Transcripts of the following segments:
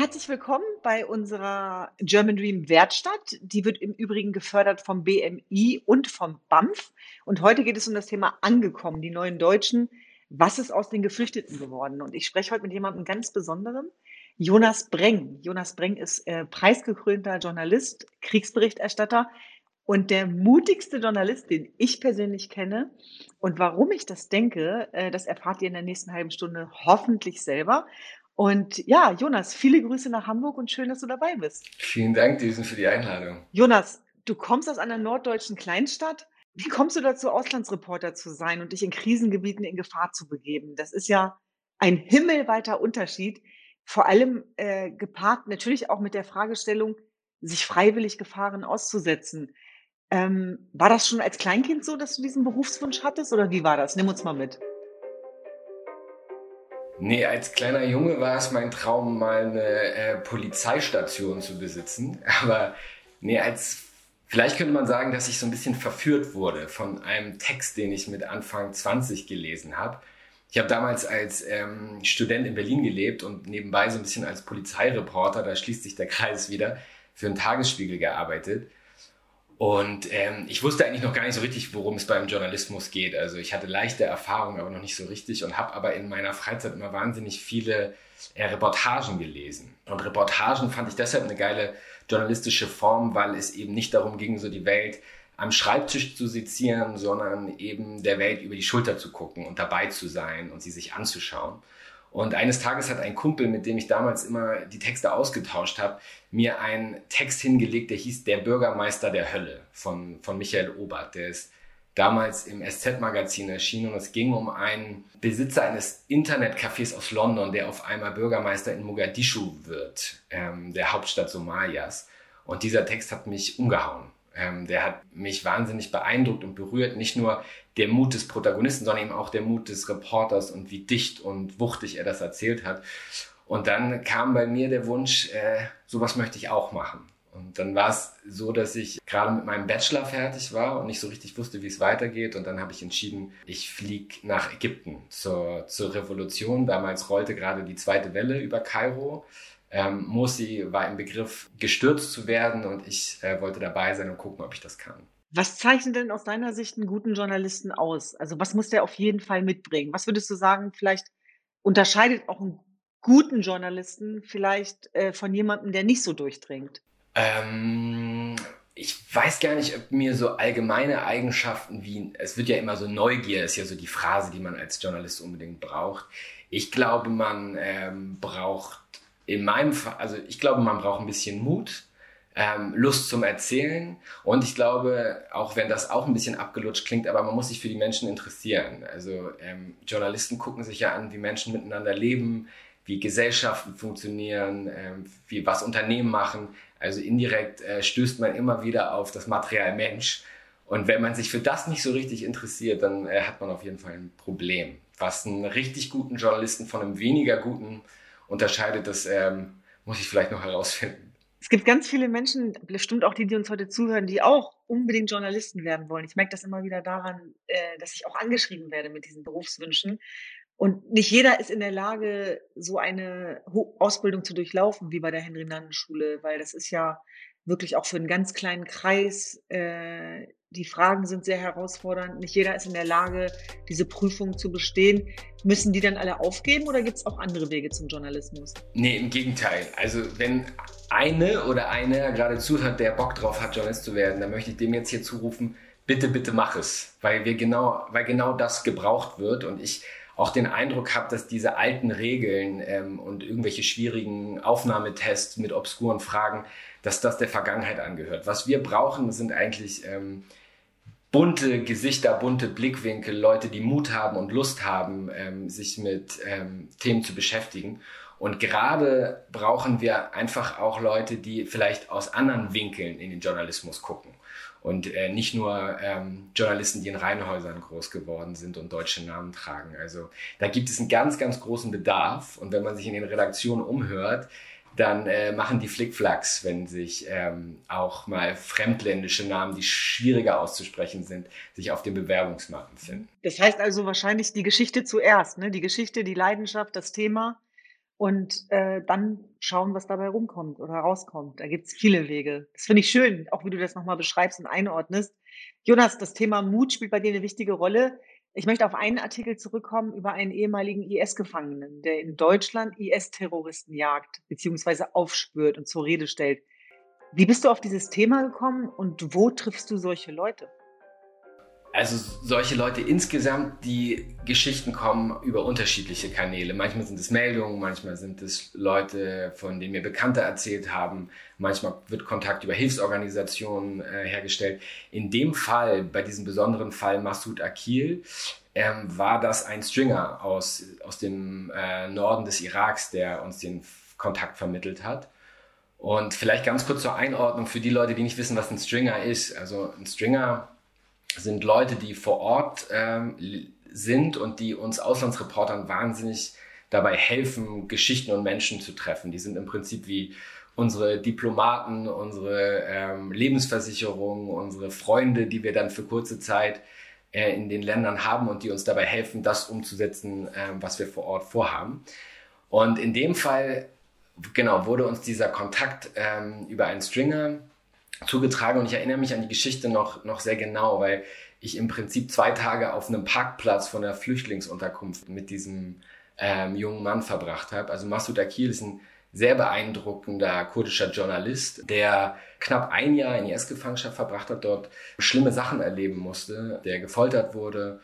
Herzlich willkommen bei unserer German Dream Werkstatt. Die wird im Übrigen gefördert vom BMI und vom BAMF. Und heute geht es um das Thema Angekommen, die neuen Deutschen. Was ist aus den Geflüchteten geworden? Und ich spreche heute mit jemandem ganz Besonderem, Jonas Breng. Jonas Breng ist äh, preisgekrönter Journalist, Kriegsberichterstatter und der mutigste Journalist, den ich persönlich kenne. Und warum ich das denke, äh, das erfahrt ihr in der nächsten halben Stunde hoffentlich selber. Und ja, Jonas, viele Grüße nach Hamburg und schön, dass du dabei bist. Vielen Dank, Düsen, für die Einladung. Jonas, du kommst aus einer norddeutschen Kleinstadt. Wie kommst du dazu, Auslandsreporter zu sein und dich in Krisengebieten in Gefahr zu begeben? Das ist ja ein himmelweiter Unterschied, vor allem äh, gepaart natürlich auch mit der Fragestellung, sich freiwillig Gefahren auszusetzen. Ähm, war das schon als Kleinkind so, dass du diesen Berufswunsch hattest oder wie war das? Nimm uns mal mit. Nee, als kleiner Junge war es mein Traum, mal eine äh, Polizeistation zu besitzen. Aber nee, als vielleicht könnte man sagen, dass ich so ein bisschen verführt wurde von einem Text, den ich mit Anfang 20 gelesen habe. Ich habe damals als ähm, Student in Berlin gelebt und nebenbei so ein bisschen als Polizeireporter, da schließt sich der Kreis wieder, für einen Tagesspiegel gearbeitet. Und ähm, ich wusste eigentlich noch gar nicht so richtig, worum es beim Journalismus geht. Also ich hatte leichte Erfahrungen, aber noch nicht so richtig und habe aber in meiner Freizeit immer wahnsinnig viele äh, Reportagen gelesen. Und Reportagen fand ich deshalb eine geile journalistische Form, weil es eben nicht darum ging, so die Welt am Schreibtisch zu sezieren, sondern eben der Welt über die Schulter zu gucken und dabei zu sein und sie sich anzuschauen. Und eines Tages hat ein Kumpel, mit dem ich damals immer die Texte ausgetauscht habe, mir einen Text hingelegt, der hieß Der Bürgermeister der Hölle von, von Michael Obert. Der ist damals im SZ-Magazin erschienen und es ging um einen Besitzer eines Internetcafés aus London, der auf einmal Bürgermeister in Mogadischu wird, ähm, der Hauptstadt Somalias. Und dieser Text hat mich umgehauen. Ähm, der hat mich wahnsinnig beeindruckt und berührt. Nicht nur der Mut des Protagonisten, sondern eben auch der Mut des Reporters und wie dicht und wuchtig er das erzählt hat. Und dann kam bei mir der Wunsch, äh, sowas möchte ich auch machen. Und dann war es so, dass ich gerade mit meinem Bachelor fertig war und nicht so richtig wusste, wie es weitergeht. Und dann habe ich entschieden, ich fliege nach Ägypten zur, zur Revolution. Damals rollte gerade die zweite Welle über Kairo. Ähm, Morsi war im Begriff, gestürzt zu werden und ich äh, wollte dabei sein und gucken, ob ich das kann. Was zeichnet denn aus deiner Sicht einen guten Journalisten aus? Also was muss der auf jeden Fall mitbringen? Was würdest du sagen, vielleicht unterscheidet auch einen guten Journalisten vielleicht äh, von jemandem, der nicht so durchdringt? Ähm, ich weiß gar nicht, ob mir so allgemeine Eigenschaften wie, es wird ja immer so Neugier, ist ja so die Phrase, die man als Journalist unbedingt braucht. Ich glaube, man ähm, braucht in meinem Fall, also ich glaube, man braucht ein bisschen Mut, ähm, Lust zum Erzählen und ich glaube, auch wenn das auch ein bisschen abgelutscht klingt, aber man muss sich für die Menschen interessieren. Also ähm, Journalisten gucken sich ja an, wie Menschen miteinander leben, wie Gesellschaften funktionieren, ähm, wie was Unternehmen machen. Also indirekt äh, stößt man immer wieder auf das Material Mensch. Und wenn man sich für das nicht so richtig interessiert, dann äh, hat man auf jeden Fall ein Problem. Was einen richtig guten Journalisten von einem weniger guten unterscheidet, das ähm, muss ich vielleicht noch herausfinden. Es gibt ganz viele Menschen, bestimmt auch die, die uns heute zuhören, die auch unbedingt Journalisten werden wollen. Ich merke das immer wieder daran, äh, dass ich auch angeschrieben werde mit diesen Berufswünschen. Und nicht jeder ist in der Lage, so eine Ausbildung zu durchlaufen, wie bei der Henry-Nannen-Schule, weil das ist ja wirklich auch für einen ganz kleinen Kreis. Äh, die Fragen sind sehr herausfordernd. Nicht jeder ist in der Lage, diese Prüfung zu bestehen. Müssen die dann alle aufgeben oder gibt es auch andere Wege zum Journalismus? Nee, im Gegenteil. Also wenn eine oder einer gerade zuhört, der Bock drauf hat, Journalist zu werden, dann möchte ich dem jetzt hier zurufen, bitte, bitte mach es. Weil wir genau, weil genau das gebraucht wird. Und ich auch den Eindruck habe, dass diese alten Regeln ähm, und irgendwelche schwierigen Aufnahmetests mit obskuren Fragen, dass das der Vergangenheit angehört. Was wir brauchen, sind eigentlich ähm, bunte Gesichter, bunte Blickwinkel, Leute, die Mut haben und Lust haben, ähm, sich mit ähm, Themen zu beschäftigen. Und gerade brauchen wir einfach auch Leute, die vielleicht aus anderen Winkeln in den Journalismus gucken. Und äh, nicht nur ähm, Journalisten, die in Reihenhäusern groß geworden sind und deutsche Namen tragen. Also da gibt es einen ganz, ganz großen Bedarf. Und wenn man sich in den Redaktionen umhört, dann äh, machen die Flickflacks, wenn sich ähm, auch mal fremdländische Namen, die schwieriger auszusprechen sind, sich auf den Bewerbungsmarkt finden. Das heißt also wahrscheinlich die Geschichte zuerst, ne? Die Geschichte, die Leidenschaft, das Thema und äh, dann schauen, was dabei rumkommt oder rauskommt. Da gibt's viele Wege. Das finde ich schön, auch wie du das nochmal beschreibst und einordnest. Jonas, das Thema Mut spielt bei dir eine wichtige Rolle. Ich möchte auf einen Artikel zurückkommen über einen ehemaligen IS-Gefangenen, der in Deutschland IS-Terroristen jagt bzw. aufspürt und zur Rede stellt. Wie bist du auf dieses Thema gekommen und wo triffst du solche Leute? Also solche Leute insgesamt, die Geschichten kommen über unterschiedliche Kanäle. Manchmal sind es Meldungen, manchmal sind es Leute, von denen mir Bekannte erzählt haben. Manchmal wird Kontakt über Hilfsorganisationen äh, hergestellt. In dem Fall, bei diesem besonderen Fall Massoud Akil, ähm, war das ein Stringer aus, aus dem äh, Norden des Iraks, der uns den Kontakt vermittelt hat. Und vielleicht ganz kurz zur Einordnung für die Leute, die nicht wissen, was ein Stringer ist. Also ein Stringer sind Leute, die vor Ort ähm, sind und die uns Auslandsreportern wahnsinnig dabei helfen, Geschichten und Menschen zu treffen. Die sind im Prinzip wie unsere Diplomaten, unsere ähm, Lebensversicherungen, unsere Freunde, die wir dann für kurze Zeit äh, in den Ländern haben und die uns dabei helfen, das umzusetzen, äh, was wir vor Ort vorhaben. Und in dem Fall, genau, wurde uns dieser Kontakt ähm, über einen Stringer zugetragen und ich erinnere mich an die Geschichte noch, noch sehr genau, weil ich im Prinzip zwei Tage auf einem Parkplatz von der Flüchtlingsunterkunft mit diesem ähm, jungen Mann verbracht habe. Also Massoud Akil ist ein sehr beeindruckender kurdischer Journalist, der knapp ein Jahr in IS-Gefangenschaft verbracht hat, dort schlimme Sachen erleben musste, der gefoltert wurde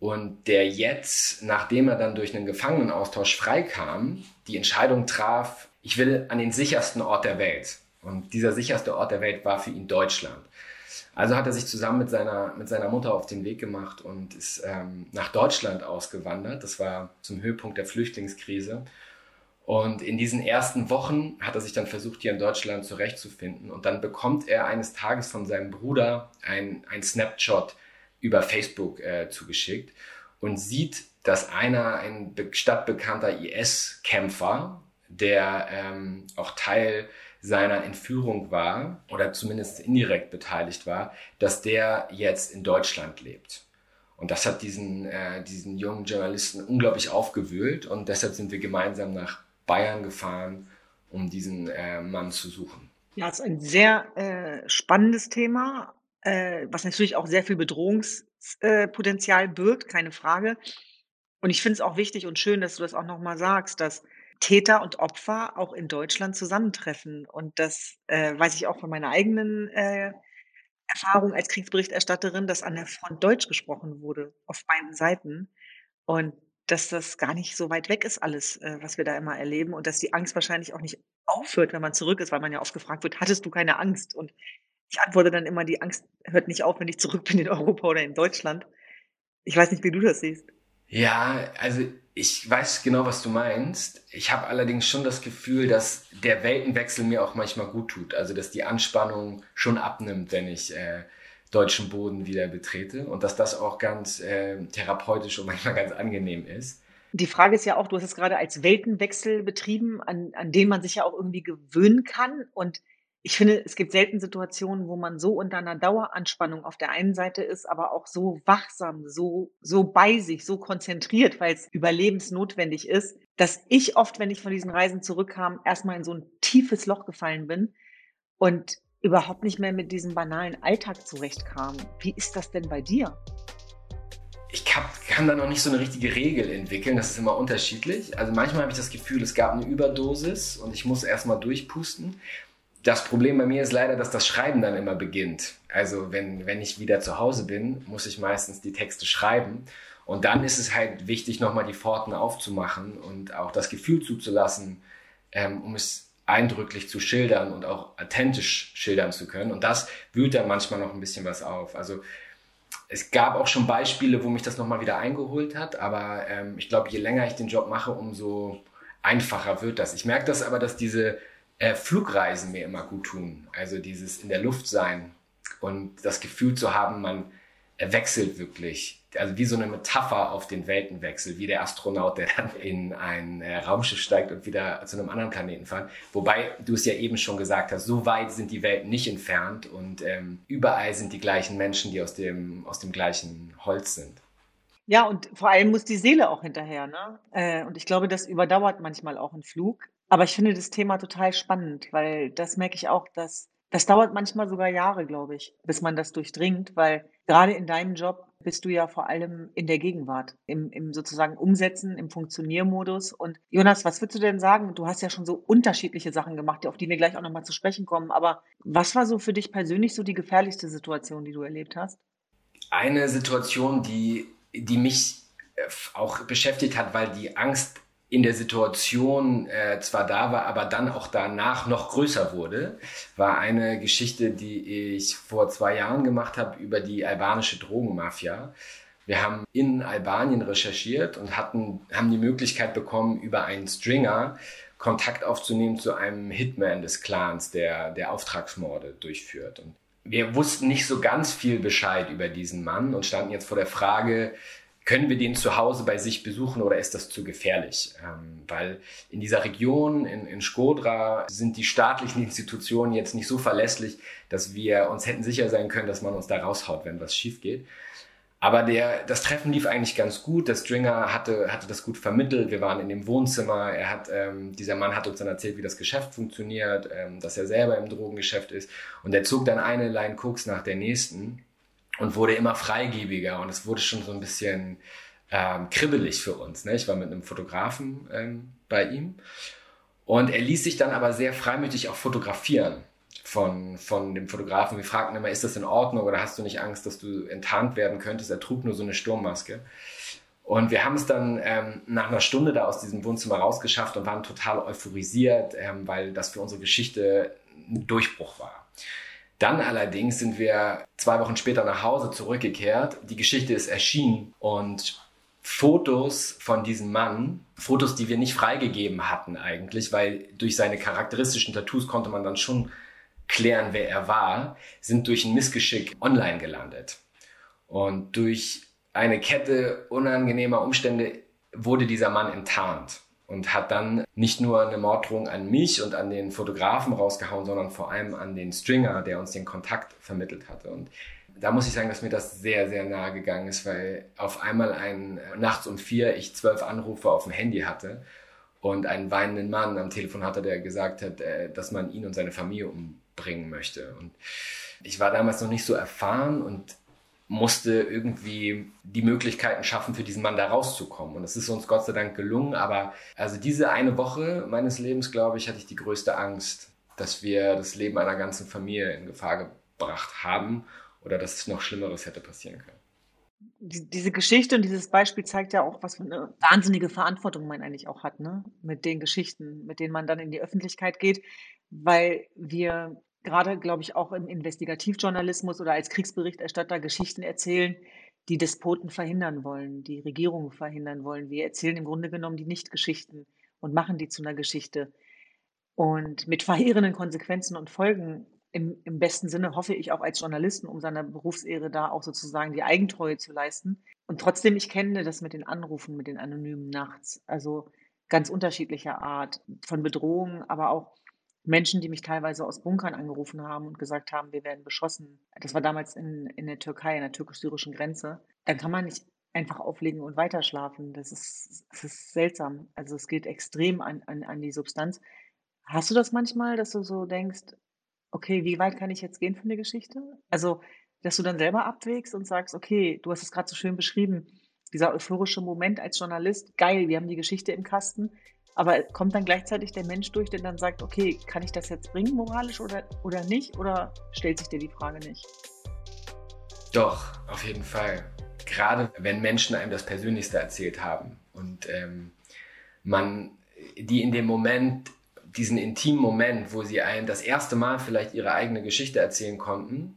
und der jetzt, nachdem er dann durch einen Gefangenenaustausch freikam, die Entscheidung traf, ich will an den sichersten Ort der Welt. Und dieser sicherste Ort der Welt war für ihn Deutschland. Also hat er sich zusammen mit seiner, mit seiner Mutter auf den Weg gemacht und ist ähm, nach Deutschland ausgewandert. Das war zum Höhepunkt der Flüchtlingskrise. Und in diesen ersten Wochen hat er sich dann versucht, hier in Deutschland zurechtzufinden. Und dann bekommt er eines Tages von seinem Bruder ein, ein Snapshot über Facebook äh, zugeschickt und sieht, dass einer, ein stadtbekannter IS-Kämpfer, der ähm, auch Teil seiner Entführung war oder zumindest indirekt beteiligt war, dass der jetzt in Deutschland lebt. Und das hat diesen, äh, diesen jungen Journalisten unglaublich aufgewühlt und deshalb sind wir gemeinsam nach Bayern gefahren, um diesen äh, Mann zu suchen. Ja, es ist ein sehr äh, spannendes Thema, äh, was natürlich auch sehr viel Bedrohungspotenzial birgt, keine Frage. Und ich finde es auch wichtig und schön, dass du das auch nochmal sagst, dass Täter und Opfer auch in Deutschland zusammentreffen. Und das äh, weiß ich auch von meiner eigenen äh, Erfahrung als Kriegsberichterstatterin, dass an der Front Deutsch gesprochen wurde, auf beiden Seiten. Und dass das gar nicht so weit weg ist, alles, äh, was wir da immer erleben. Und dass die Angst wahrscheinlich auch nicht aufhört, wenn man zurück ist, weil man ja oft gefragt wird, hattest du keine Angst? Und ich antworte dann immer, die Angst hört nicht auf, wenn ich zurück bin in Europa oder in Deutschland. Ich weiß nicht, wie du das siehst. Ja, also ich weiß genau, was du meinst. Ich habe allerdings schon das Gefühl, dass der Weltenwechsel mir auch manchmal gut tut. Also dass die Anspannung schon abnimmt, wenn ich äh, deutschen Boden wieder betrete und dass das auch ganz äh, therapeutisch und manchmal ganz angenehm ist. Die Frage ist ja auch, du hast es gerade als Weltenwechsel betrieben, an, an den man sich ja auch irgendwie gewöhnen kann. Und ich finde, es gibt selten Situationen, wo man so unter einer Daueranspannung auf der einen Seite ist, aber auch so wachsam, so, so bei sich, so konzentriert, weil es überlebensnotwendig ist, dass ich oft, wenn ich von diesen Reisen zurückkam, erstmal in so ein tiefes Loch gefallen bin und überhaupt nicht mehr mit diesem banalen Alltag zurechtkam. Wie ist das denn bei dir? ich kann, kann, da noch nicht so eine richtige Regel entwickeln. Das ist immer unterschiedlich. Also manchmal habe ich das Gefühl, es gab eine Überdosis und ich muss erstmal durchpusten das Problem bei mir ist leider, dass das Schreiben dann immer beginnt. Also wenn, wenn ich wieder zu Hause bin, muss ich meistens die Texte schreiben. Und dann ist es halt wichtig, nochmal die Pforten aufzumachen und auch das Gefühl zuzulassen, ähm, um es eindrücklich zu schildern und auch authentisch schildern zu können. Und das wühlt dann manchmal noch ein bisschen was auf. Also es gab auch schon Beispiele, wo mich das nochmal wieder eingeholt hat. Aber ähm, ich glaube, je länger ich den Job mache, umso einfacher wird das. Ich merke das aber, dass diese äh, Flugreisen mir immer gut tun. Also dieses in der Luft sein und das Gefühl zu haben, man wechselt wirklich. Also wie so eine Metapher auf den Weltenwechsel, wie der Astronaut, der dann in ein äh, Raumschiff steigt und wieder zu einem anderen Planeten fährt. Wobei du es ja eben schon gesagt hast, so weit sind die Welten nicht entfernt und ähm, überall sind die gleichen Menschen, die aus dem, aus dem gleichen Holz sind. Ja, und vor allem muss die Seele auch hinterher, ne? Äh, und ich glaube, das überdauert manchmal auch 'n Flug. Aber ich finde das Thema total spannend, weil das merke ich auch, dass das dauert manchmal sogar Jahre, glaube ich, bis man das durchdringt, weil grade in deinem Job bist du ja vor allem in der Gegenwart, im im sozusagen Umsetzen, im Funktioniermodus. Und Jonas, was würdest du denn sagen? Du hast ja schon so unterschiedliche Sachen gemacht, auf die wir gleich auch noch mal zu sprechen kommen. Aber was war so für dich persönlich so die gefährlichste Situation, die du erlebt hast? Eine Situation, die die mich äh, auch beschäftigt hat, weil die Angst in der Situation äh, zwar da war, aber dann auch danach noch größer wurde, war eine Geschichte, die ich vor zwei Jahren gemacht habe über die albanische Drogenmafia. Wir haben in Albanien recherchiert und hatten, haben die Möglichkeit bekommen, über einen Stringer Kontakt aufzunehmen zu einem Hitman des Clans, der, der Auftragsmorde durchführt. Und wir wussten nicht so ganz viel Bescheid über diesen Mann und standen jetzt vor der Frage, können wir den zu Hause bei sich besuchen oder ist das zu gefährlich? Ähm, weil in dieser Region, in, in Skodra, sind die staatlichen Institutionen jetzt nicht so verlässlich, dass wir uns hätten sicher sein können, dass man uns da raushaut, wenn was schief geht. Aber der, das Treffen lief eigentlich ganz gut. Der Stringer hatte, hatte das gut vermittelt. Wir waren in dem Wohnzimmer. Er hat, ähm, dieser Mann hat uns dann erzählt, wie das Geschäft funktioniert, ähm, dass er selber im Drogengeschäft ist. Und er zog dann eine Line Koks nach der nächsten und wurde immer freigebiger und es wurde schon so ein bisschen ähm, kribbelig für uns. Ne? Ich war mit einem Fotografen ähm, bei ihm und er ließ sich dann aber sehr freimütig auch fotografieren von, von dem Fotografen. Wir fragten immer, ist das in Ordnung oder hast du nicht Angst, dass du enttarnt werden könntest? Er trug nur so eine Sturmmaske. Und wir haben es dann ähm, nach einer Stunde da aus diesem Wohnzimmer rausgeschafft und waren total euphorisiert, ähm, weil das für unsere Geschichte ein Durchbruch war. Dann allerdings sind wir zwei Wochen später nach Hause zurückgekehrt. Die Geschichte ist erschienen und Fotos von diesem Mann, Fotos, die wir nicht freigegeben hatten eigentlich, weil durch seine charakteristischen Tattoos konnte man dann schon klären, wer er war, sind durch ein Missgeschick online gelandet. Und durch eine Kette unangenehmer Umstände wurde dieser Mann enttarnt und hat dann nicht nur eine Morddrohung an mich und an den Fotografen rausgehauen, sondern vor allem an den Stringer, der uns den Kontakt vermittelt hatte. Und da muss ich sagen, dass mir das sehr, sehr nahe gegangen ist, weil auf einmal ein, nachts um vier ich zwölf Anrufe auf dem Handy hatte und einen weinenden Mann am Telefon hatte, der gesagt hat, äh, dass man ihn und seine Familie umbringen möchte. Und ich war damals noch nicht so erfahren und musste irgendwie die Möglichkeiten schaffen, für diesen Mann da rauszukommen. Und es ist uns Gott sei Dank gelungen. Aber also diese eine Woche meines Lebens, glaube ich, hatte ich die größte Angst, dass wir das Leben einer ganzen Familie in Gefahr gebracht haben oder dass es noch Schlimmeres hätte passieren können. Diese Geschichte und dieses Beispiel zeigt ja auch, was für eine wahnsinnige Verantwortung man eigentlich auch hat, ne? Mit den Geschichten, mit denen man dann in die Öffentlichkeit geht, weil wir gerade, glaube ich, auch im Investigativjournalismus oder als Kriegsberichterstatter Geschichten erzählen, die Despoten verhindern wollen, die Regierungen verhindern wollen. Wir erzählen im Grunde genommen die Nicht-Geschichten und machen die zu einer Geschichte. Und mit verheerenden Konsequenzen und Folgen im, im besten Sinne hoffe ich auch als Journalisten, um seiner Berufsehre da auch sozusagen die Eigentreue zu leisten. Und trotzdem, ich kenne das mit den Anrufen, mit den Anonymen nachts. Also ganz unterschiedlicher Art von Bedrohungen, aber auch Menschen, die mich teilweise aus Bunkern angerufen haben und gesagt haben, wir werden beschossen. Das war damals in, in der Türkei, an der türkisch-syrischen Grenze. Dann kann man nicht einfach auflegen und weiterschlafen. Das ist, das ist seltsam. Also es geht extrem an, an, an die Substanz. Hast du das manchmal, dass du so denkst, okay, wie weit kann ich jetzt gehen für eine Geschichte? Also, dass du dann selber abwägst und sagst, okay, du hast es gerade so schön beschrieben, dieser euphorische Moment als Journalist, geil, wir haben die Geschichte im Kasten. Aber kommt dann gleichzeitig der Mensch durch, der dann sagt, okay, kann ich das jetzt bringen moralisch oder, oder nicht? Oder stellt sich dir die Frage nicht? Doch, auf jeden Fall. Gerade wenn Menschen einem das Persönlichste erzählt haben und ähm, man die in dem Moment, diesen intimen Moment, wo sie einem das erste Mal vielleicht ihre eigene Geschichte erzählen konnten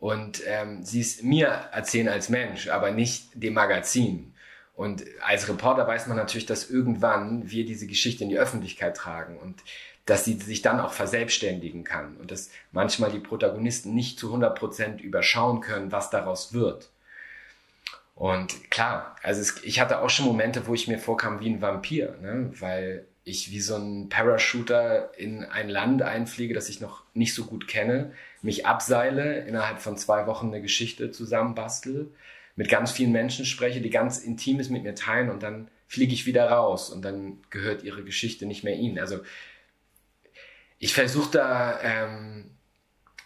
und ähm, sie es mir erzählen als Mensch, aber nicht dem Magazin und als Reporter weiß man natürlich, dass irgendwann wir diese Geschichte in die Öffentlichkeit tragen und dass sie sich dann auch verselbstständigen kann und dass manchmal die Protagonisten nicht zu 100 Prozent überschauen können, was daraus wird. Und klar, also es, ich hatte auch schon Momente, wo ich mir vorkam wie ein Vampir, ne? weil ich wie so ein Parachuter in ein Land einfliege, das ich noch nicht so gut kenne, mich abseile, innerhalb von zwei Wochen eine Geschichte zusammenbastel, mit ganz vielen Menschen spreche, die ganz Intimes mit mir teilen und dann fliege ich wieder raus und dann gehört ihre Geschichte nicht mehr ihnen. Also ich versuche da, ähm,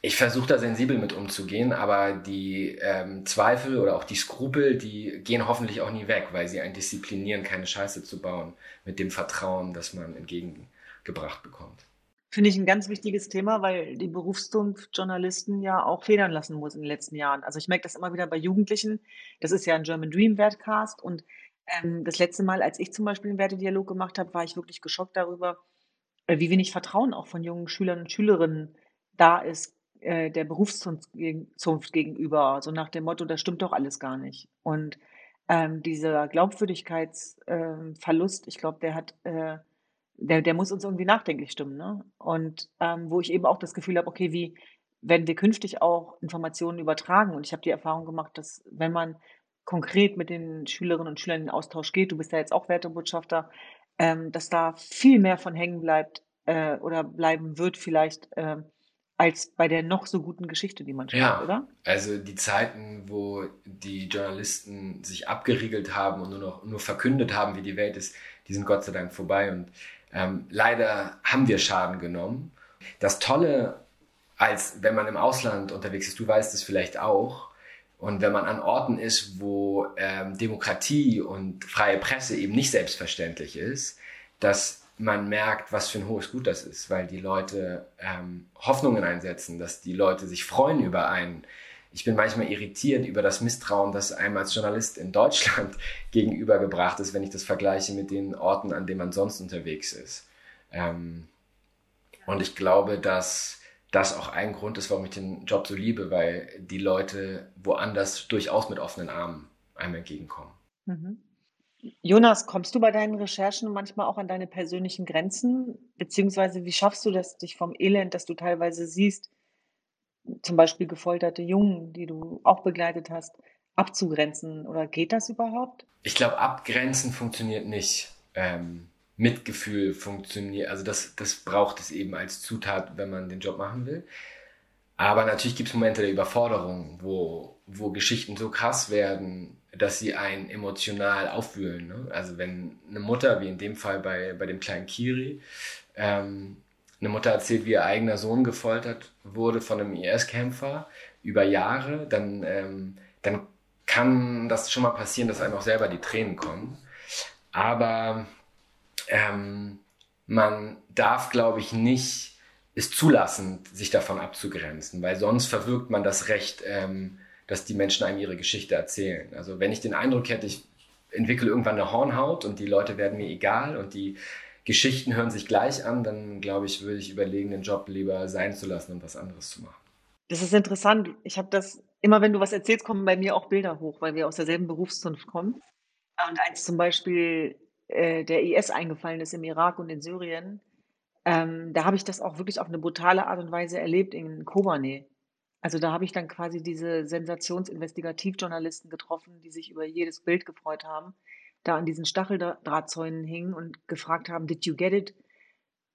ich versuche da sensibel mit umzugehen, aber die ähm, Zweifel oder auch die Skrupel, die gehen hoffentlich auch nie weg, weil sie einen disziplinieren, keine Scheiße zu bauen, mit dem Vertrauen, das man entgegengebracht bekommt. Finde ich ein ganz wichtiges Thema, weil die Berufszunft-Journalisten ja auch federn lassen muss in den letzten Jahren. Also ich merke das immer wieder bei Jugendlichen. Das ist ja ein German Dream Wertcast und ähm, das letzte Mal, als ich zum Beispiel einen Wertedialog gemacht habe, war ich wirklich geschockt darüber, äh, wie wenig Vertrauen auch von jungen Schülern und Schülerinnen da ist äh, der Berufszunft gegenüber. So nach dem Motto, das stimmt doch alles gar nicht. Und ähm, dieser Glaubwürdigkeitsverlust, äh, ich glaube, der hat äh, der, der muss uns irgendwie nachdenklich stimmen. Ne? Und ähm, wo ich eben auch das Gefühl habe, okay, wie werden wir künftig auch Informationen übertragen? Und ich habe die Erfahrung gemacht, dass wenn man konkret mit den Schülerinnen und Schülern in den Austausch geht, du bist ja jetzt auch Wertebotschafter, ähm, dass da viel mehr von hängen bleibt äh, oder bleiben wird vielleicht, äh, als bei der noch so guten Geschichte, die man schreibt, ja, oder? Also die Zeiten, wo die Journalisten sich abgeriegelt haben und nur noch nur verkündet haben, wie die Welt ist, die sind Gott sei Dank vorbei. Und ähm, leider haben wir Schaden genommen. Das Tolle, als wenn man im Ausland unterwegs ist, du weißt es vielleicht auch, und wenn man an Orten ist, wo ähm, Demokratie und freie Presse eben nicht selbstverständlich ist, dass man merkt, was für ein hohes Gut das ist, weil die Leute ähm, Hoffnungen einsetzen, dass die Leute sich freuen über einen. Ich bin manchmal irritiert über das Misstrauen, das einem als Journalist in Deutschland gegenübergebracht ist, wenn ich das vergleiche mit den Orten, an denen man sonst unterwegs ist. Ähm, und ich glaube, dass das auch ein Grund ist, warum ich den Job so liebe, weil die Leute woanders durchaus mit offenen Armen einem entgegenkommen. Mhm. Jonas, kommst du bei deinen Recherchen manchmal auch an deine persönlichen Grenzen? Beziehungsweise wie schaffst du das, dich vom Elend, das du teilweise siehst, zum Beispiel gefolterte Jungen, die du auch begleitet hast, abzugrenzen? Oder geht das überhaupt? Ich glaube, abgrenzen funktioniert nicht. Ähm, Mitgefühl funktioniert, also das, das braucht es eben als Zutat, wenn man den Job machen will. Aber natürlich gibt es Momente der Überforderung, wo, wo Geschichten so krass werden, dass sie einen emotional aufwühlen. Ne? Also wenn eine Mutter, wie in dem Fall bei, bei dem kleinen Kiri, ähm, eine Mutter erzählt, wie ihr eigener Sohn gefoltert wurde von einem IS-Kämpfer über Jahre, dann, ähm, dann kann das schon mal passieren, dass einem auch selber die Tränen kommen. Aber ähm, man darf, glaube ich, nicht es zulassen, sich davon abzugrenzen, weil sonst verwirkt man das Recht, ähm, dass die Menschen einem ihre Geschichte erzählen. Also wenn ich den Eindruck hätte, ich entwickle irgendwann eine Hornhaut und die Leute werden mir egal und die Geschichten hören sich gleich an, dann glaube ich, würde ich überlegen, den Job lieber sein zu lassen und was anderes zu machen. Das ist interessant. Ich habe das, immer wenn du was erzählst, kommen bei mir auch Bilder hoch, weil wir aus derselben Berufszunft kommen. Und eins zum Beispiel äh, der IS eingefallen ist im Irak und in Syrien, ähm, da habe ich das auch wirklich auf eine brutale Art und Weise erlebt in Kobane. Also da habe ich dann quasi diese Sensationsinvestigativjournalisten getroffen, die sich über jedes Bild gefreut haben, da an diesen Stacheldrahtzäunen hingen und gefragt haben, did you get it?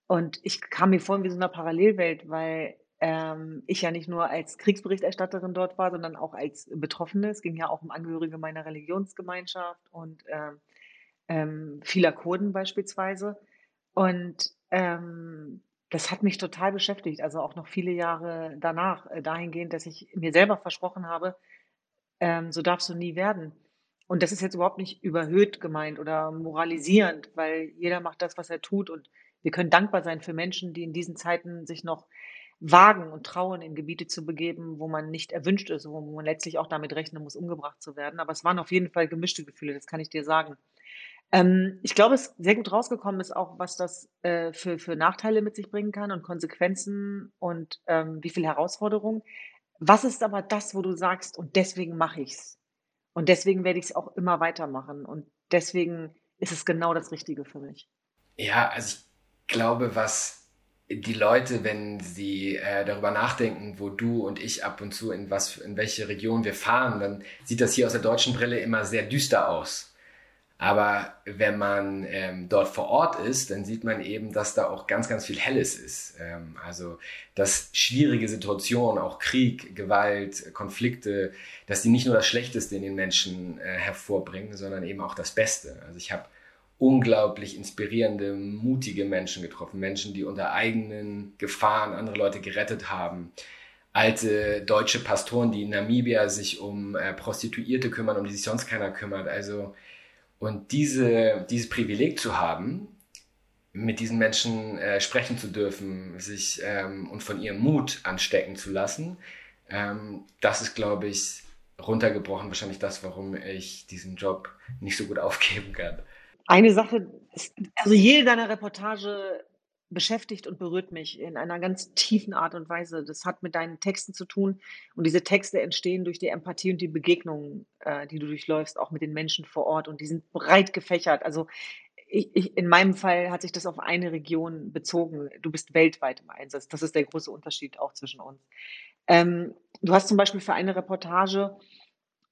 Und ich kam mir vor wie so einer Parallelwelt, weil ähm, ich ja nicht nur als Kriegsberichterstatterin dort war, sondern auch als Betroffene. Es ging ja auch um Angehörige meiner Religionsgemeinschaft und ähm, ähm, vieler Kurden beispielsweise. Und ähm, das hat mich total beschäftigt, also auch noch viele Jahre danach, äh, dahingehend, dass ich mir selber versprochen habe, ähm, so darfst du nie werden. Und das ist jetzt überhaupt nicht überhöht gemeint oder moralisierend, weil jeder macht das, was er tut. Und wir können dankbar sein für Menschen, die in diesen Zeiten sich noch wagen und trauen, in Gebiete zu begeben, wo man nicht erwünscht ist, wo man letztlich auch damit rechnen muss, umgebracht zu werden. Aber es waren auf jeden Fall gemischte Gefühle, das kann ich dir sagen. Ähm, ich glaube, es sehr gut rausgekommen ist auch, was das äh, für, für Nachteile mit sich bringen kann und Konsequenzen und ähm, wie viele Herausforderungen. Was ist aber das, wo du sagst, und deswegen mache ich es? Und deswegen werde ich es auch immer weitermachen. Und deswegen ist es genau das Richtige für mich. Ja, also ich glaube, was die Leute, wenn sie äh, darüber nachdenken, wo du und ich ab und zu in was in welche Region wir fahren, dann sieht das hier aus der deutschen Brille immer sehr düster aus. Aber wenn man ähm, dort vor Ort ist, dann sieht man eben, dass da auch ganz, ganz viel Helles ist. Ähm, also, dass schwierige Situationen, auch Krieg, Gewalt, Konflikte, dass die nicht nur das Schlechteste in den Menschen äh, hervorbringen, sondern eben auch das Beste. Also ich habe unglaublich inspirierende, mutige Menschen getroffen. Menschen, die unter eigenen Gefahren andere Leute gerettet haben. Alte deutsche Pastoren, die in Namibia sich um äh, Prostituierte kümmern, um die sich sonst keiner kümmert. Also, und diese, dieses Privileg zu haben, mit diesen Menschen äh, sprechen zu dürfen, sich ähm, und von ihrem Mut anstecken zu lassen, ähm, das ist, glaube ich, runtergebrochen wahrscheinlich das, warum ich diesen Job nicht so gut aufgeben kann. Eine Sache, also jede deiner Reportage beschäftigt und berührt mich in einer ganz tiefen Art und Weise. Das hat mit deinen Texten zu tun und diese Texte entstehen durch die Empathie und die Begegnungen, äh, die du durchläufst, auch mit den Menschen vor Ort und die sind breit gefächert. Also ich, ich, in meinem Fall hat sich das auf eine Region bezogen. Du bist weltweit im Einsatz. Das ist der große Unterschied auch zwischen uns. Ähm, du hast zum Beispiel für eine Reportage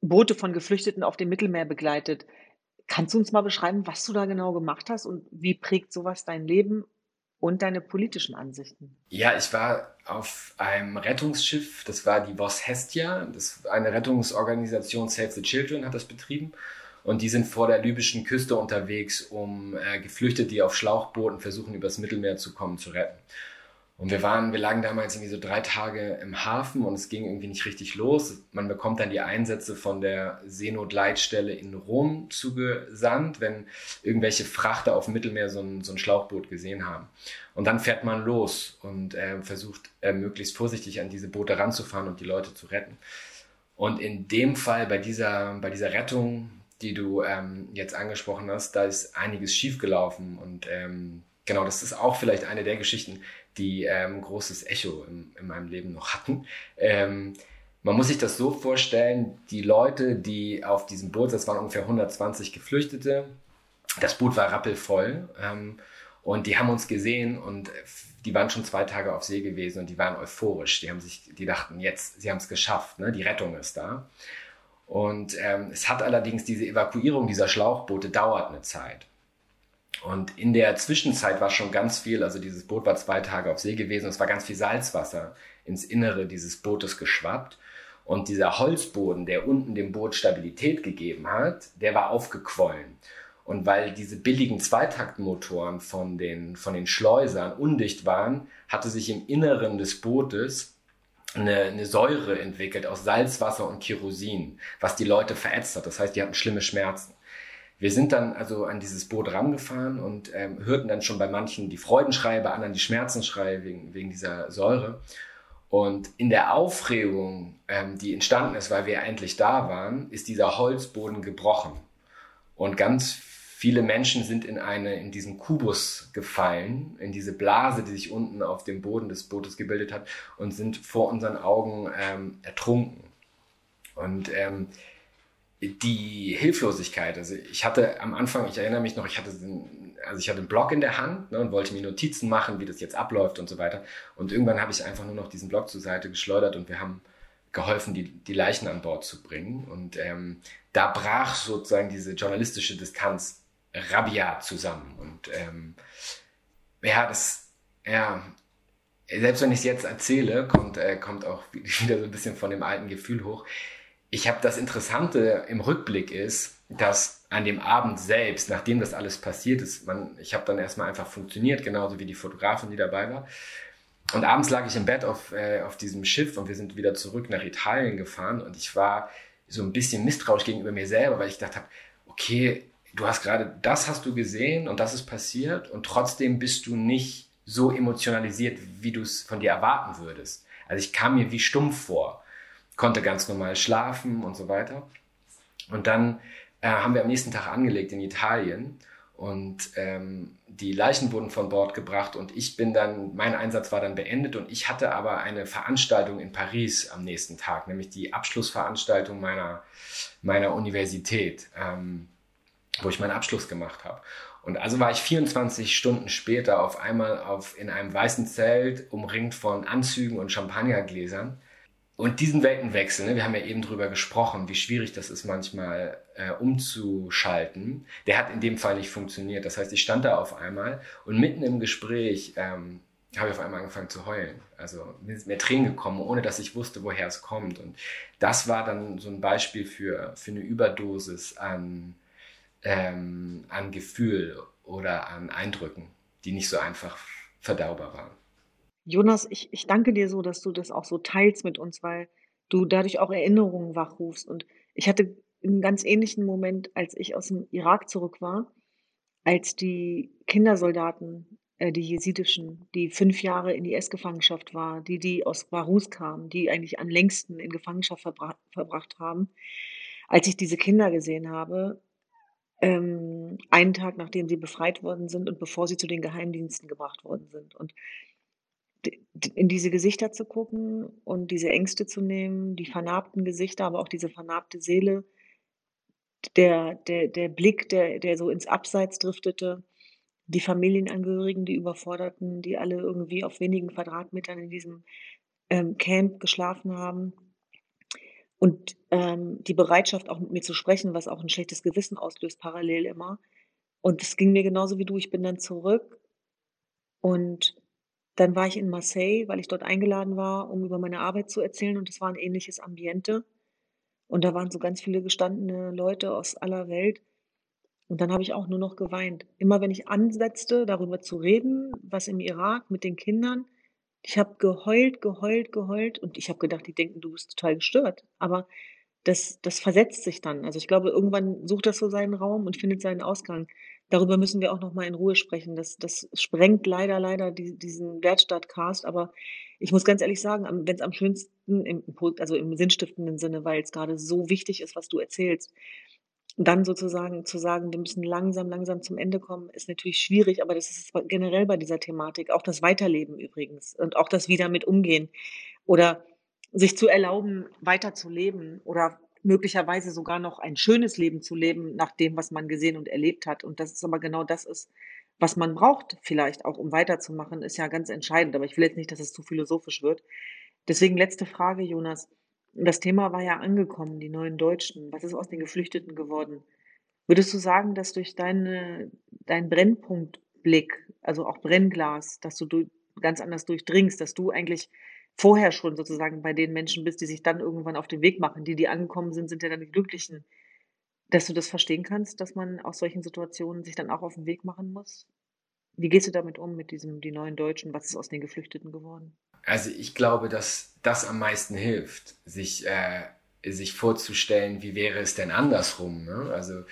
Boote von Geflüchteten auf dem Mittelmeer begleitet. Kannst du uns mal beschreiben, was du da genau gemacht hast und wie prägt sowas dein Leben und deine politischen Ansichten? Ja, ich war auf einem Rettungsschiff, das war die Vos Hestia, das eine Rettungsorganisation Save the Children hat das betrieben. Und die sind vor der libyschen Küste unterwegs, um äh, Geflüchtete, die auf Schlauchbooten versuchen, übers Mittelmeer zu kommen, zu retten. Und wir waren, wir lagen damals irgendwie so drei Tage im Hafen und es ging irgendwie nicht richtig los. Man bekommt dann die Einsätze von der Seenotleitstelle in Rom zugesandt, wenn irgendwelche Frachter auf dem Mittelmeer so ein, so ein Schlauchboot gesehen haben. Und dann fährt man los und äh, versucht äh, möglichst vorsichtig an diese Boote ranzufahren und die Leute zu retten. Und in dem Fall, bei dieser, bei dieser Rettung, die du ähm, jetzt angesprochen hast, da ist einiges schiefgelaufen und ähm, genau, das ist auch vielleicht eine der Geschichten, die ähm, großes Echo in, in, meinem Leben noch hatten. Ähm, man muss sich das so vorstellen, die Leute, die auf diesem Boot, das waren ungefähr 120 Geflüchtete, das Boot war rappelvoll ähm, und die haben uns gesehen und die waren schon zwei Tage auf See gewesen und die waren euphorisch. Die haben sich, die dachten, jetzt, sie haben es geschafft, ne? die Rettung ist da. Und ähm, es hat allerdings diese Evakuierung dieser Schlauchboote dauert eine Zeit. Und in der Zwischenzeit war schon ganz viel, also dieses Boot war zwei Tage auf See gewesen, es war ganz viel Salzwasser ins Innere dieses Bootes geschwappt. Und dieser Holzboden, der unten dem Boot Stabilität gegeben hat, der war aufgequollen. Und weil diese billigen Zweitaktmotoren von den, von den Schleusern undicht waren, hatte sich im Inneren des Bootes eine, eine Säure entwickelt aus Salzwasser und Kerosin, was die Leute verätzt hat. Das heißt, die hatten schlimme Schmerzen. Wir sind dann also an dieses Boot rangefahren und ähm, hörten dann schon bei manchen die Freudenschreie, bei anderen die Schmerzensschreie wegen, wegen dieser Säure. Und in der Aufregung, ähm, die entstanden ist, weil wir endlich da waren, ist dieser Holzboden gebrochen. Und ganz viele Menschen sind in eine, in diesen Kubus gefallen, in diese Blase, die sich unten auf dem Boden des Bootes gebildet hat und sind vor unseren Augen ähm, ertrunken. Und ähm, die Hilflosigkeit. Also ich hatte am Anfang, ich erinnere mich noch, ich hatte, also ich hatte einen Block in der Hand ne, und wollte mir Notizen machen, wie das jetzt abläuft und so weiter. Und irgendwann habe ich einfach nur noch diesen Block zur Seite geschleudert und wir haben geholfen, die, die Leichen an Bord zu bringen. Und ähm, da brach sozusagen diese journalistische Distanz rabiat zusammen. Und ähm, ja, das, ja, selbst wenn ich es jetzt erzähle, kommt, äh, kommt auch wieder so ein bisschen von dem alten Gefühl hoch ich habe das Interessante im Rückblick ist, dass an dem Abend selbst, nachdem das alles passiert ist, man, ich habe dann erstmal einfach funktioniert, genauso wie die Fotografin, die dabei war. Und abends lag ich im Bett auf, äh, auf diesem Schiff und wir sind wieder zurück nach Italien gefahren und ich war so ein bisschen misstrauisch gegenüber mir selber, weil ich gedacht habe, okay, du hast gerade das hast du gesehen und das ist passiert und trotzdem bist du nicht so emotionalisiert, wie du es von dir erwarten würdest. Also ich kam mir wie stumpf vor konnte ganz normal schlafen und so weiter. Und dann äh, haben wir am nächsten Tag angelegt in Italien und ähm, die Leichen wurden von Bord gebracht und ich bin dann, mein Einsatz war dann beendet und ich hatte aber eine Veranstaltung in Paris am nächsten Tag, nämlich die Abschlussveranstaltung meiner, meiner Universität, ähm, wo ich meinen Abschluss gemacht habe. Und also war ich 24 Stunden später auf einmal auf, in einem weißen Zelt umringt von Anzügen und Champagnergläsern und diesen Weltenwechsel, ne, wir haben ja eben drüber gesprochen, wie schwierig das ist manchmal äh, umzuschalten, der hat in dem Fall nicht funktioniert. Das heißt, ich stand da auf einmal und mitten im Gespräch ähm, habe ich auf einmal angefangen zu heulen. Also mir sind mir Tränen gekommen, ohne dass ich wusste, woher es kommt. Und das war dann so ein Beispiel für, für eine Überdosis an, ähm, an Gefühl oder an Eindrücken, die nicht so einfach verdaubar waren. Jonas, ich, ich danke dir so, dass du das auch so teilst mit uns, weil du dadurch auch Erinnerungen wachrufst. Und ich hatte einen ganz ähnlichen Moment, als ich aus dem Irak zurück war, als die Kindersoldaten, äh, die jesidischen, die fünf Jahre in IS-Gefangenschaft war, die, die aus Barus kamen, die eigentlich am längsten in Gefangenschaft verbra verbracht haben, als ich diese Kinder gesehen habe, ähm, einen Tag nachdem sie befreit worden sind und bevor sie zu den Geheimdiensten gebracht worden sind. Und in diese Gesichter zu gucken und diese Ängste zu nehmen, die vernarbten Gesichter, aber auch diese vernarbte Seele, der, der, der Blick, der, der so ins Abseits driftete, die Familienangehörigen, die Überforderten, die alle irgendwie auf wenigen Quadratmetern in diesem ähm, Camp geschlafen haben. Und ähm, die Bereitschaft, auch mit mir zu sprechen, was auch ein schlechtes Gewissen auslöst, parallel immer. Und es ging mir genauso wie du. Ich bin dann zurück und dann war ich in Marseille, weil ich dort eingeladen war, um über meine Arbeit zu erzählen und es war ein ähnliches Ambiente. Und da waren so ganz viele gestandene Leute aus aller Welt. Und dann habe ich auch nur noch geweint. Immer wenn ich ansetzte, darüber zu reden, was im Irak mit den Kindern, ich habe geheult, geheult, geheult und ich habe gedacht, die denken, du bist total gestört. Aber das, das versetzt sich dann. Also ich glaube, irgendwann sucht das so seinen Raum und findet seinen Ausgang. Darüber müssen wir auch noch mal in Ruhe sprechen. Das, das sprengt leider, leider die, diesen Wertstadt-Cast. Aber ich muss ganz ehrlich sagen, wenn es am schönsten, im, also im sinnstiftenden Sinne, weil es gerade so wichtig ist, was du erzählst, dann sozusagen zu sagen, wir müssen langsam, langsam zum Ende kommen, ist natürlich schwierig, aber das ist generell bei dieser Thematik. Auch das Weiterleben übrigens und auch das wieder mit umgehen oder sich zu erlauben, weiterzuleben oder möglicherweise sogar noch ein schönes Leben zu leben nach dem, was man gesehen und erlebt hat. Und das ist aber genau das ist, was man braucht, vielleicht auch, um weiterzumachen, ist ja ganz entscheidend. Aber ich will jetzt nicht, dass es zu philosophisch wird. Deswegen letzte Frage, Jonas. Das Thema war ja angekommen, die neuen Deutschen. Was ist aus den Geflüchteten geworden? Würdest du sagen, dass durch deine, dein Brennpunktblick, also auch Brennglas, dass du ganz anders durchdringst, dass du eigentlich vorher schon sozusagen bei den Menschen bist, die sich dann irgendwann auf den Weg machen. Die, die angekommen sind, sind ja dann die Glücklichen. Dass du das verstehen kannst, dass man aus solchen Situationen sich dann auch auf den Weg machen muss? Wie gehst du damit um, mit diesem, die neuen Deutschen? Was ist aus den Geflüchteten geworden? Also ich glaube, dass das am meisten hilft, sich, äh, sich vorzustellen, wie wäre es denn andersrum. Ne? Also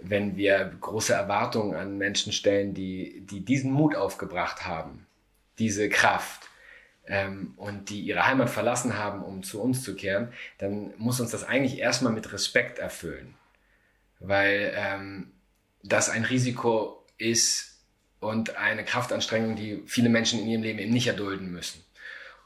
wenn wir große Erwartungen an Menschen stellen, die, die diesen Mut aufgebracht haben, diese Kraft, ähm, und die ihre Heimat verlassen haben, um zu uns zu kehren, dann muss uns das eigentlich erstmal mit Respekt erfüllen. Weil ähm, das ein Risiko ist und eine Kraftanstrengung, die viele Menschen in ihrem Leben eben nicht erdulden müssen.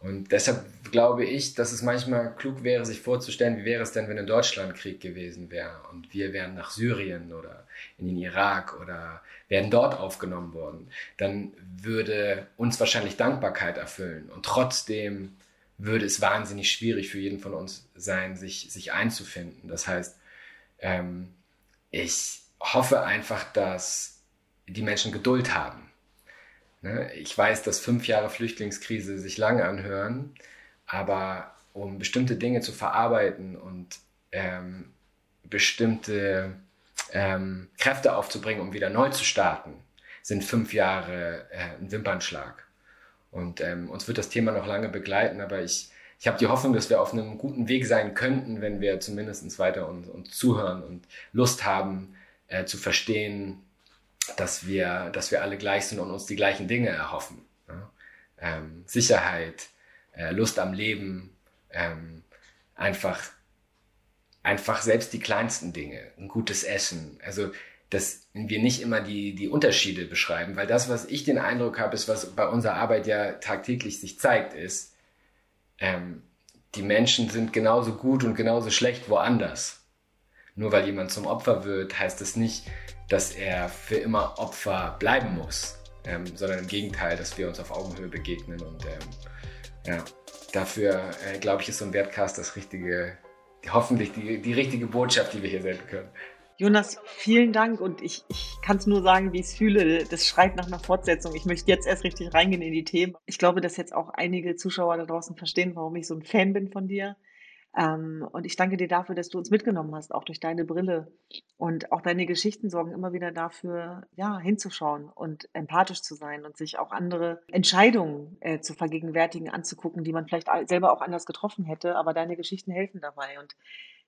Und deshalb glaube ich, dass es manchmal klug wäre, sich vorzustellen, wie wäre es denn, wenn in Deutschland Krieg gewesen wäre und wir wären nach Syrien oder in den Irak oder wären dort aufgenommen worden. Dann würde uns wahrscheinlich Dankbarkeit erfüllen und trotzdem würde es wahnsinnig schwierig für jeden von uns sein, sich, sich einzufinden. Das heißt, ähm, ich hoffe einfach, dass die Menschen Geduld haben? Ich weiß, dass fünf Jahre Flüchtlingskrise sich lange anhören, aber um bestimmte Dinge zu verarbeiten und ähm, bestimmte ähm, Kräfte aufzubringen, um wieder neu zu starten, sind fünf Jahre äh, ein Wimpernschlag. Und ähm, uns wird das Thema noch lange begleiten, aber ich, ich habe die Hoffnung, dass wir auf einem guten Weg sein könnten, wenn wir zumindest weiter uns, uns zuhören und Lust haben äh, zu verstehen, dass wir, dass wir alle gleich sind und uns die gleichen Dinge erhoffen. Ne? Ähm, Sicherheit, äh, Lust am Leben, ähm, einfach, einfach selbst die kleinsten Dinge, ein gutes Essen. Also, dass wir nicht immer die, die Unterschiede beschreiben, weil das, was ich den Eindruck habe, ist, was bei unserer Arbeit ja tagtäglich sich zeigt, ist, ähm, die Menschen sind genauso gut und genauso schlecht woanders. Nur weil jemand zum Opfer wird, heißt das nicht, dass er für immer Opfer bleiben muss, ähm, sondern im Gegenteil, dass wir uns auf Augenhöhe begegnen und, ähm, Ja, dafür äh, glaube ich, ist so ein Wertcast das richtige, hoffentlich die, die richtige Botschaft, die wir hier senden können. Jonas, vielen Dank und ich, ich kann es nur sagen, wie ich es fühle. Das schreit nach einer Fortsetzung. Ich möchte jetzt erst richtig reingehen in die Themen. Ich glaube, dass jetzt auch einige Zuschauer da draußen verstehen, warum ich so ein Fan bin von dir. Ähm, und ich danke dir dafür, dass du uns mitgenommen hast, auch durch deine Brille. Und auch deine Geschichten sorgen immer wieder dafür, ja, hinzuschauen und empathisch zu sein und sich auch andere Entscheidungen äh, zu vergegenwärtigen, anzugucken, die man vielleicht selber auch anders getroffen hätte. Aber deine Geschichten helfen dabei. Und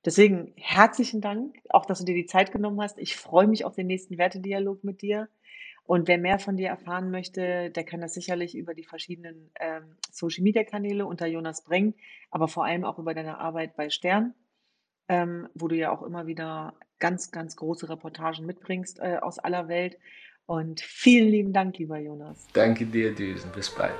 deswegen herzlichen Dank, auch dass du dir die Zeit genommen hast. Ich freue mich auf den nächsten Wertedialog mit dir. Und wer mehr von dir erfahren möchte, der kann das sicherlich über die verschiedenen ähm, Social-Media-Kanäle unter Jonas Breng, aber vor allem auch über deine Arbeit bei Stern, ähm, wo du ja auch immer wieder ganz, ganz große Reportagen mitbringst äh, aus aller Welt. Und vielen lieben Dank, lieber Jonas. Danke dir, Düsen. Bis bald.